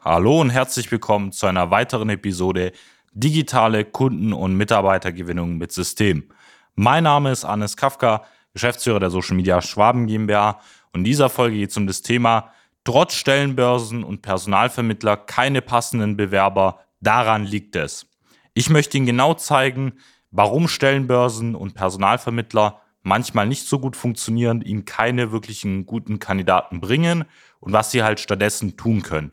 Hallo und herzlich willkommen zu einer weiteren Episode Digitale Kunden- und Mitarbeitergewinnung mit System. Mein Name ist Hannes Kafka, Geschäftsführer der Social Media Schwaben GmbH und in dieser Folge geht es um das Thema Trotz Stellenbörsen und Personalvermittler keine passenden Bewerber, daran liegt es. Ich möchte Ihnen genau zeigen, warum Stellenbörsen und Personalvermittler manchmal nicht so gut funktionieren, Ihnen keine wirklichen guten Kandidaten bringen und was Sie halt stattdessen tun können.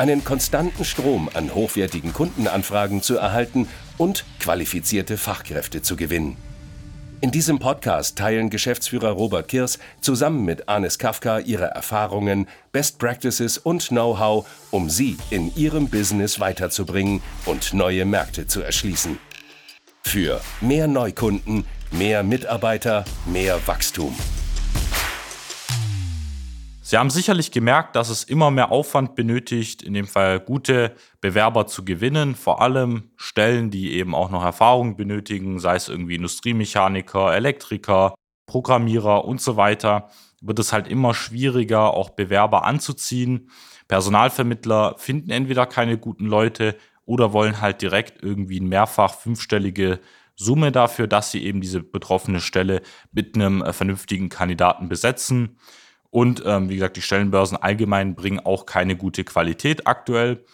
einen konstanten Strom an hochwertigen Kundenanfragen zu erhalten und qualifizierte Fachkräfte zu gewinnen. In diesem Podcast teilen Geschäftsführer Robert Kirs zusammen mit Anis Kafka ihre Erfahrungen, Best Practices und Know-how, um sie in ihrem Business weiterzubringen und neue Märkte zu erschließen. Für mehr Neukunden, mehr Mitarbeiter, mehr Wachstum. Sie haben sicherlich gemerkt, dass es immer mehr Aufwand benötigt, in dem Fall gute Bewerber zu gewinnen, vor allem Stellen, die eben auch noch Erfahrung benötigen, sei es irgendwie Industriemechaniker, Elektriker, Programmierer und so weiter, wird es halt immer schwieriger, auch Bewerber anzuziehen. Personalvermittler finden entweder keine guten Leute oder wollen halt direkt irgendwie mehrfach fünfstellige Summe dafür, dass sie eben diese betroffene Stelle mit einem äh, vernünftigen Kandidaten besetzen. Und ähm, wie gesagt, die Stellenbörsen allgemein bringen auch keine gute Qualität aktuell.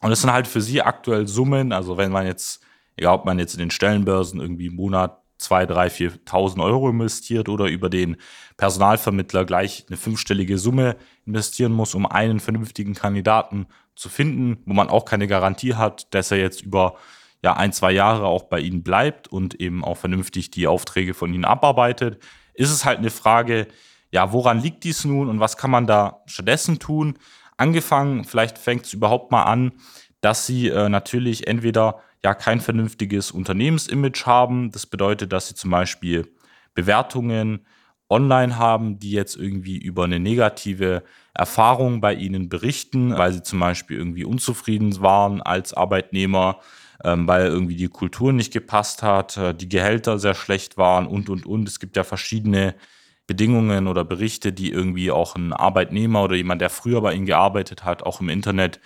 Und es sind halt für sie aktuell Summen, also wenn man jetzt, egal ob man jetzt in den Stellenbörsen irgendwie im Monat 2, 3, 4.000 Euro investiert oder über den Personalvermittler gleich eine fünfstellige Summe investieren muss, um einen vernünftigen Kandidaten zu finden, wo man auch keine Garantie hat, dass er jetzt über ja, ein, zwei Jahre auch bei Ihnen bleibt und eben auch vernünftig die Aufträge von Ihnen abarbeitet, ist es halt eine Frage, ja, woran liegt dies nun und was kann man da stattdessen tun? Angefangen, vielleicht fängt es überhaupt mal an, dass sie äh, natürlich entweder ja kein vernünftiges Unternehmensimage haben. Das bedeutet, dass sie zum Beispiel Bewertungen online haben, die jetzt irgendwie über eine negative Erfahrung bei ihnen berichten, weil sie zum Beispiel irgendwie unzufrieden waren als Arbeitnehmer, ähm, weil irgendwie die Kultur nicht gepasst hat, äh, die Gehälter sehr schlecht waren und, und, und. Es gibt ja verschiedene Bedingungen oder Berichte, die irgendwie auch ein Arbeitnehmer oder jemand, der früher bei Ihnen gearbeitet hat, auch im Internet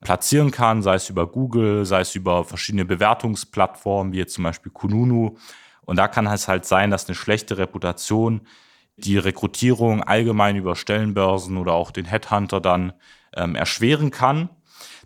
platzieren kann, sei es über Google, sei es über verschiedene Bewertungsplattformen, wie jetzt zum Beispiel Kununu. Und da kann es halt sein, dass eine schlechte Reputation die Rekrutierung allgemein über Stellenbörsen oder auch den Headhunter dann ähm, erschweren kann.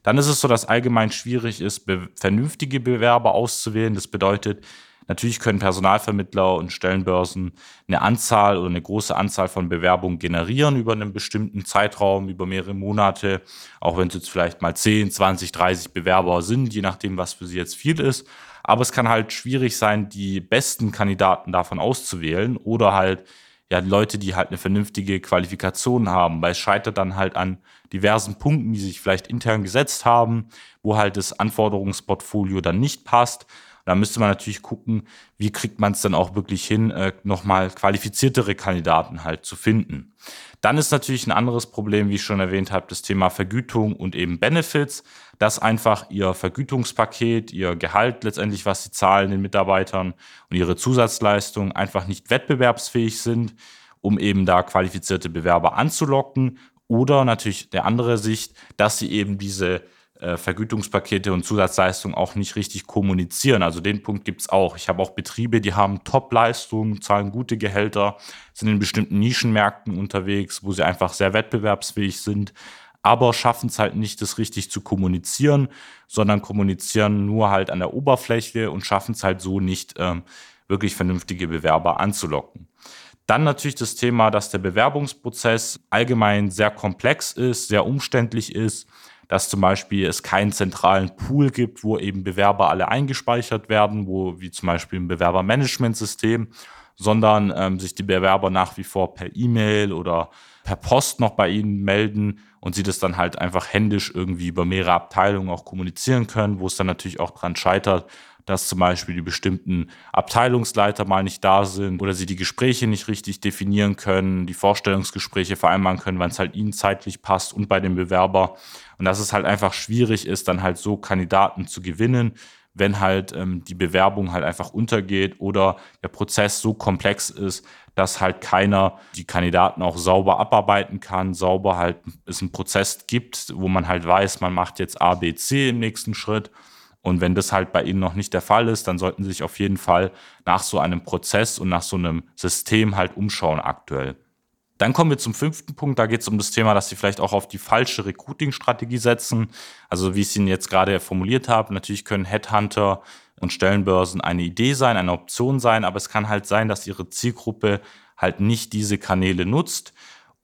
Dann ist es so, dass allgemein schwierig ist, be vernünftige Bewerber auszuwählen. Das bedeutet, Natürlich können Personalvermittler und Stellenbörsen eine Anzahl oder eine große Anzahl von Bewerbungen generieren über einen bestimmten Zeitraum, über mehrere Monate, auch wenn es jetzt vielleicht mal 10, 20, 30 Bewerber sind, je nachdem, was für sie jetzt viel ist. Aber es kann halt schwierig sein, die besten Kandidaten davon auszuwählen oder halt ja, Leute, die halt eine vernünftige Qualifikation haben, weil es scheitert dann halt an diversen Punkten, die sich vielleicht intern gesetzt haben, wo halt das Anforderungsportfolio dann nicht passt da müsste man natürlich gucken, wie kriegt man es dann auch wirklich hin, äh, nochmal qualifiziertere Kandidaten halt zu finden. Dann ist natürlich ein anderes Problem, wie ich schon erwähnt habe, das Thema Vergütung und eben Benefits, dass einfach ihr Vergütungspaket, ihr Gehalt letztendlich, was sie zahlen den Mitarbeitern und ihre Zusatzleistungen einfach nicht wettbewerbsfähig sind, um eben da qualifizierte Bewerber anzulocken. Oder natürlich der andere Sicht, dass sie eben diese äh, Vergütungspakete und Zusatzleistungen auch nicht richtig kommunizieren. Also den Punkt gibt es auch. Ich habe auch Betriebe, die haben Top-Leistungen, zahlen gute Gehälter, sind in bestimmten Nischenmärkten unterwegs, wo sie einfach sehr wettbewerbsfähig sind, aber schaffen es halt nicht, das richtig zu kommunizieren, sondern kommunizieren nur halt an der Oberfläche und schaffen es halt so nicht, ähm, wirklich vernünftige Bewerber anzulocken. Dann natürlich das Thema, dass der Bewerbungsprozess allgemein sehr komplex ist, sehr umständlich ist, dass zum Beispiel es keinen zentralen Pool gibt, wo eben Bewerber alle eingespeichert werden, wo wie zum Beispiel ein Bewerbermanagementsystem, sondern ähm, sich die Bewerber nach wie vor per E-Mail oder per Post noch bei Ihnen melden und Sie das dann halt einfach händisch irgendwie über mehrere Abteilungen auch kommunizieren können, wo es dann natürlich auch dran scheitert, dass zum Beispiel die bestimmten Abteilungsleiter mal nicht da sind oder sie die Gespräche nicht richtig definieren können, die Vorstellungsgespräche vereinbaren können, wann es halt ihnen zeitlich passt und bei dem Bewerber. Und dass es halt einfach schwierig ist, dann halt so Kandidaten zu gewinnen, wenn halt ähm, die Bewerbung halt einfach untergeht oder der Prozess so komplex ist, dass halt keiner die Kandidaten auch sauber abarbeiten kann, sauber halt es einen Prozess gibt, wo man halt weiß, man macht jetzt A, B, C im nächsten Schritt. Und wenn das halt bei Ihnen noch nicht der Fall ist, dann sollten Sie sich auf jeden Fall nach so einem Prozess und nach so einem System halt umschauen aktuell. Dann kommen wir zum fünften Punkt. Da geht es um das Thema, dass Sie vielleicht auch auf die falsche Recruiting-Strategie setzen. Also wie ich es Ihnen jetzt gerade formuliert habe, natürlich können Headhunter und Stellenbörsen eine Idee sein, eine Option sein, aber es kann halt sein, dass Ihre Zielgruppe halt nicht diese Kanäle nutzt,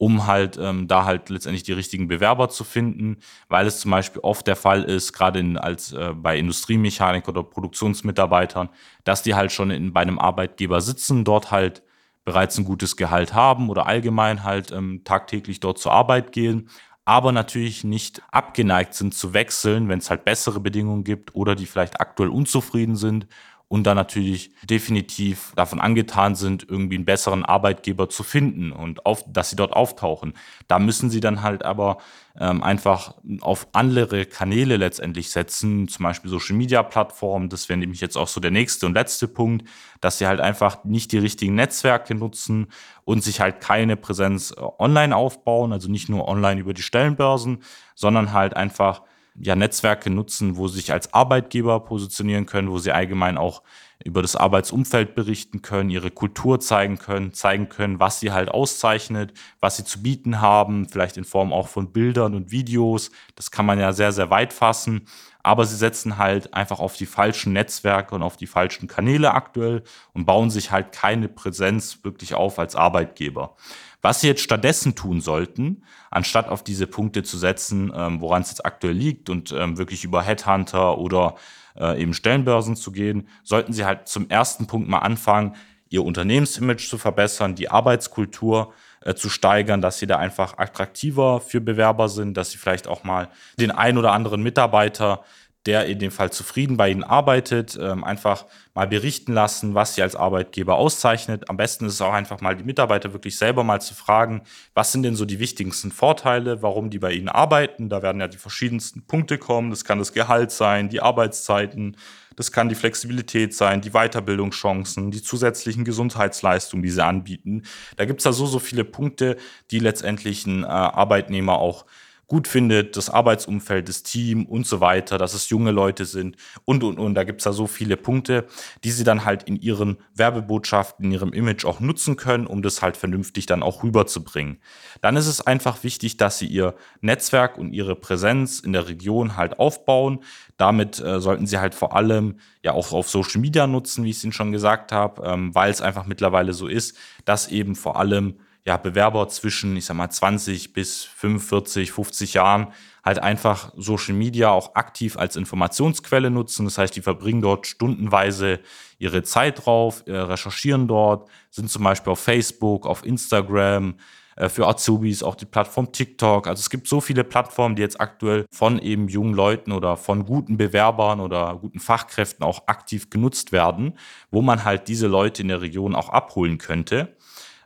um halt ähm, da halt letztendlich die richtigen Bewerber zu finden, weil es zum Beispiel oft der Fall ist, gerade als äh, bei Industriemechanik oder Produktionsmitarbeitern, dass die halt schon in, bei einem Arbeitgeber sitzen, dort halt bereits ein gutes Gehalt haben oder allgemein halt ähm, tagtäglich dort zur Arbeit gehen, aber natürlich nicht abgeneigt sind zu wechseln, wenn es halt bessere Bedingungen gibt oder die vielleicht aktuell unzufrieden sind und dann natürlich definitiv davon angetan sind, irgendwie einen besseren Arbeitgeber zu finden und auf, dass sie dort auftauchen. Da müssen sie dann halt aber ähm, einfach auf andere Kanäle letztendlich setzen, zum Beispiel Social Media Plattformen. Das wäre nämlich jetzt auch so der nächste und letzte Punkt, dass sie halt einfach nicht die richtigen Netzwerke nutzen und sich halt keine Präsenz äh, online aufbauen, also nicht nur online über die Stellenbörsen, sondern halt einfach ja, Netzwerke nutzen, wo sie sich als Arbeitgeber positionieren können, wo sie allgemein auch über das Arbeitsumfeld berichten können, ihre Kultur zeigen können, zeigen können, was sie halt auszeichnet, was sie zu bieten haben, vielleicht in Form auch von Bildern und Videos. Das kann man ja sehr, sehr weit fassen. Aber sie setzen halt einfach auf die falschen Netzwerke und auf die falschen Kanäle aktuell und bauen sich halt keine Präsenz wirklich auf als Arbeitgeber. Was sie jetzt stattdessen tun sollten, anstatt auf diese Punkte zu setzen, ähm, woran es jetzt aktuell liegt und ähm, wirklich über Headhunter oder äh, eben Stellenbörsen zu gehen, sollten sie halt zum ersten Punkt mal anfangen, ihr Unternehmensimage zu verbessern, die Arbeitskultur äh, zu steigern, dass sie da einfach attraktiver für Bewerber sind, dass sie vielleicht auch mal den ein oder anderen Mitarbeiter der in dem Fall zufrieden bei Ihnen arbeitet, ähm, einfach mal berichten lassen, was Sie als Arbeitgeber auszeichnet. Am besten ist es auch einfach mal die Mitarbeiter wirklich selber mal zu fragen, was sind denn so die wichtigsten Vorteile, warum die bei Ihnen arbeiten. Da werden ja die verschiedensten Punkte kommen. Das kann das Gehalt sein, die Arbeitszeiten, das kann die Flexibilität sein, die Weiterbildungschancen, die zusätzlichen Gesundheitsleistungen, die sie anbieten. Da gibt es da so, so viele Punkte, die letztendlich ein äh, Arbeitnehmer auch gut findet, das Arbeitsumfeld, das Team und so weiter, dass es junge Leute sind und, und, und. Da gibt es da so viele Punkte, die sie dann halt in ihren Werbebotschaften, in ihrem Image auch nutzen können, um das halt vernünftig dann auch rüberzubringen. Dann ist es einfach wichtig, dass sie ihr Netzwerk und ihre Präsenz in der Region halt aufbauen. Damit äh, sollten sie halt vor allem ja auch auf Social Media nutzen, wie ich es Ihnen schon gesagt habe, ähm, weil es einfach mittlerweile so ist, dass eben vor allem ja, Bewerber zwischen, ich sag mal, 20 bis 45, 50 Jahren halt einfach Social Media auch aktiv als Informationsquelle nutzen. Das heißt, die verbringen dort stundenweise ihre Zeit drauf, äh, recherchieren dort, sind zum Beispiel auf Facebook, auf Instagram, äh, für Azubis auch die Plattform TikTok. Also es gibt so viele Plattformen, die jetzt aktuell von eben jungen Leuten oder von guten Bewerbern oder guten Fachkräften auch aktiv genutzt werden, wo man halt diese Leute in der Region auch abholen könnte.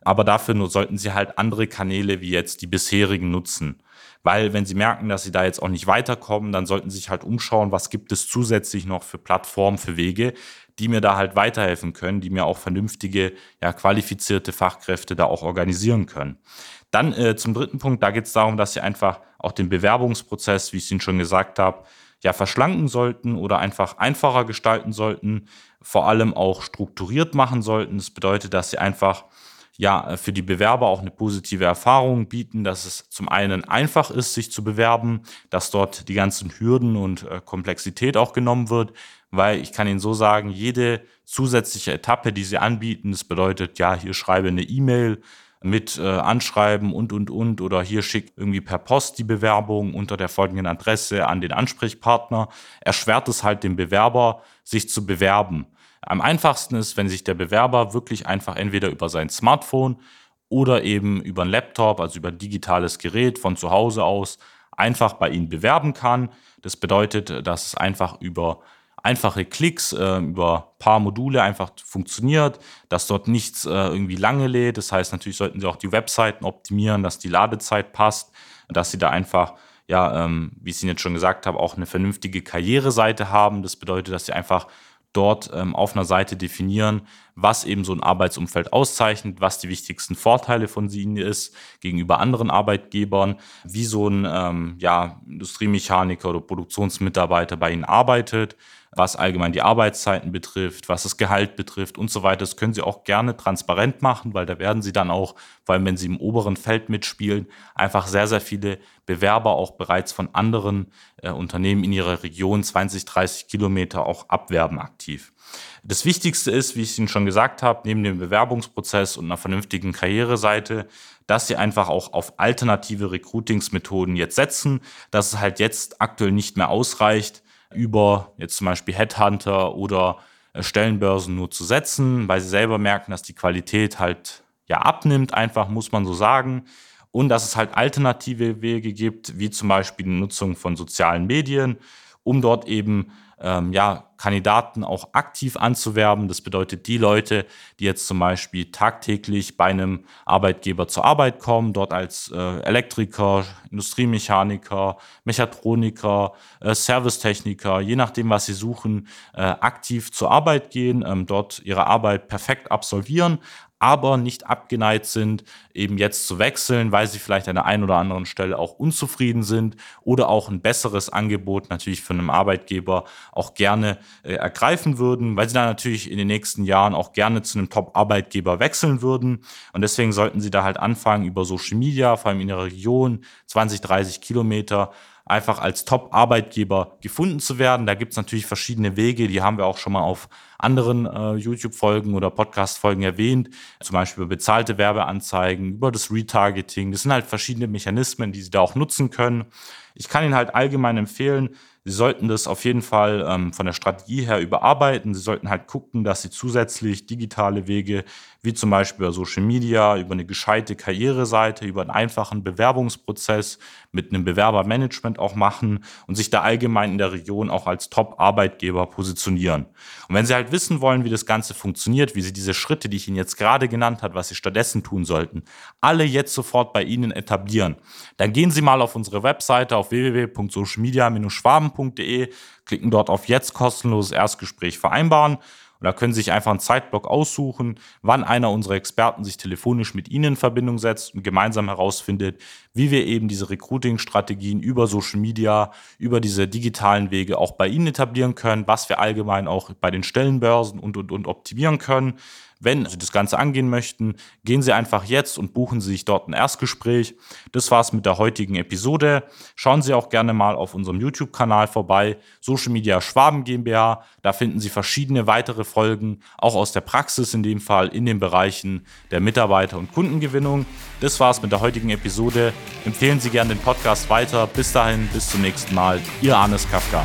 Aber dafür nur sollten sie halt andere Kanäle wie jetzt die bisherigen nutzen. Weil wenn sie merken, dass sie da jetzt auch nicht weiterkommen, dann sollten sie sich halt umschauen, was gibt es zusätzlich noch für Plattformen, für Wege, die mir da halt weiterhelfen können, die mir auch vernünftige, ja, qualifizierte Fachkräfte da auch organisieren können. Dann äh, zum dritten Punkt, da geht es darum, dass sie einfach auch den Bewerbungsprozess, wie ich es Ihnen schon gesagt habe, ja, verschlanken sollten oder einfach einfacher gestalten sollten, vor allem auch strukturiert machen sollten. Das bedeutet, dass sie einfach ja für die Bewerber auch eine positive Erfahrung bieten, dass es zum einen einfach ist, sich zu bewerben, dass dort die ganzen Hürden und äh, Komplexität auch genommen wird, weil ich kann Ihnen so sagen, jede zusätzliche Etappe, die Sie anbieten, das bedeutet, ja, hier schreibe eine E-Mail mit äh, Anschreiben und, und, und oder hier schickt irgendwie per Post die Bewerbung unter der folgenden Adresse an den Ansprechpartner, erschwert es halt dem Bewerber, sich zu bewerben. Am einfachsten ist, wenn sich der Bewerber wirklich einfach entweder über sein Smartphone oder eben über ein Laptop, also über ein digitales Gerät von zu Hause aus, einfach bei Ihnen bewerben kann. Das bedeutet, dass es einfach über einfache Klicks äh, über ein paar Module einfach funktioniert, dass dort nichts äh, irgendwie lange lädt. Das heißt, natürlich sollten Sie auch die Webseiten optimieren, dass die Ladezeit passt, dass Sie da einfach, ja, ähm, wie ich es Ihnen jetzt schon gesagt habe, auch eine vernünftige Karriereseite haben. Das bedeutet, dass Sie einfach dort ähm, auf einer Seite definieren, was eben so ein Arbeitsumfeld auszeichnet, was die wichtigsten Vorteile von ihnen ist gegenüber anderen Arbeitgebern, wie so ein ähm, ja, Industriemechaniker oder Produktionsmitarbeiter bei ihnen arbeitet, was allgemein die Arbeitszeiten betrifft, was das Gehalt betrifft und so weiter. Das können Sie auch gerne transparent machen, weil da werden Sie dann auch, vor allem wenn Sie im oberen Feld mitspielen, einfach sehr, sehr viele Bewerber auch bereits von anderen äh, Unternehmen in Ihrer Region 20, 30 Kilometer auch abwerben aktiv. Das Wichtigste ist, wie ich Ihnen schon gesagt habe, neben dem Bewerbungsprozess und einer vernünftigen Karriereseite, dass Sie einfach auch auf alternative Recruitingsmethoden jetzt setzen, dass es halt jetzt aktuell nicht mehr ausreicht, über jetzt zum Beispiel Headhunter oder äh, Stellenbörsen nur zu setzen, weil sie selber merken, dass die Qualität halt ja abnimmt, einfach muss man so sagen. Und dass es halt alternative Wege gibt, wie zum Beispiel die Nutzung von sozialen Medien, um dort eben ähm, ja, Kandidaten auch aktiv anzuwerben. Das bedeutet, die Leute, die jetzt zum Beispiel tagtäglich bei einem Arbeitgeber zur Arbeit kommen, dort als äh, Elektriker, Industriemechaniker, Mechatroniker, äh, Servicetechniker, je nachdem, was sie suchen, äh, aktiv zur Arbeit gehen, ähm, dort ihre Arbeit perfekt absolvieren, aber nicht abgeneigt sind, eben jetzt zu wechseln, weil sie vielleicht an der einen oder anderen Stelle auch unzufrieden sind oder auch ein besseres Angebot natürlich von einem Arbeitgeber auch gerne äh, ergreifen würden, weil sie dann natürlich in den nächsten Jahren auch gerne zu einem Top-Arbeitgeber wechseln würden. Und deswegen sollten sie da halt anfangen, über Social Media, vor allem in der Region, 20, 30 Kilometer, einfach als Top-Arbeitgeber gefunden zu werden. Da gibt es natürlich verschiedene Wege, die haben wir auch schon mal auf anderen äh, YouTube-Folgen oder Podcast-Folgen erwähnt, zum Beispiel über bezahlte Werbeanzeigen, über das Retargeting. Das sind halt verschiedene Mechanismen, die Sie da auch nutzen können. Ich kann Ihnen halt allgemein empfehlen, Sie sollten das auf jeden Fall ähm, von der Strategie her überarbeiten. Sie sollten halt gucken, dass Sie zusätzlich digitale Wege, wie zum Beispiel über Social Media, über eine gescheite Karriereseite, über einen einfachen Bewerbungsprozess mit einem Bewerbermanagement auch machen und sich da allgemein in der Region auch als Top-Arbeitgeber positionieren. Und wenn Sie halt wissen wollen, wie das Ganze funktioniert, wie Sie diese Schritte, die ich Ihnen jetzt gerade genannt habe, was Sie stattdessen tun sollten, alle jetzt sofort bei Ihnen etablieren, dann gehen Sie mal auf unsere Webseite auf www.socialmedia-schwaben www.versicherung.de, klicken dort auf jetzt kostenloses Erstgespräch vereinbaren. Und da können Sie sich einfach einen Zeitblock aussuchen, wann einer unserer Experten sich telefonisch mit Ihnen in Verbindung setzt und gemeinsam herausfindet, wie wir eben diese Recruiting-Strategien über Social Media, über diese digitalen Wege auch bei Ihnen etablieren können, was wir allgemein auch bei den Stellenbörsen und, und, und optimieren können. Wenn Sie das Ganze angehen möchten, gehen Sie einfach jetzt und buchen Sie sich dort ein Erstgespräch. Das war's mit der heutigen Episode. Schauen Sie auch gerne mal auf unserem YouTube-Kanal vorbei, Social Media Schwaben GmbH. Da finden Sie verschiedene weitere Folgen, auch aus der Praxis in dem Fall, in den Bereichen der Mitarbeiter- und Kundengewinnung. Das war's mit der heutigen Episode. Empfehlen Sie gerne den Podcast weiter. Bis dahin, bis zum nächsten Mal. Ihr Arnes Kafka.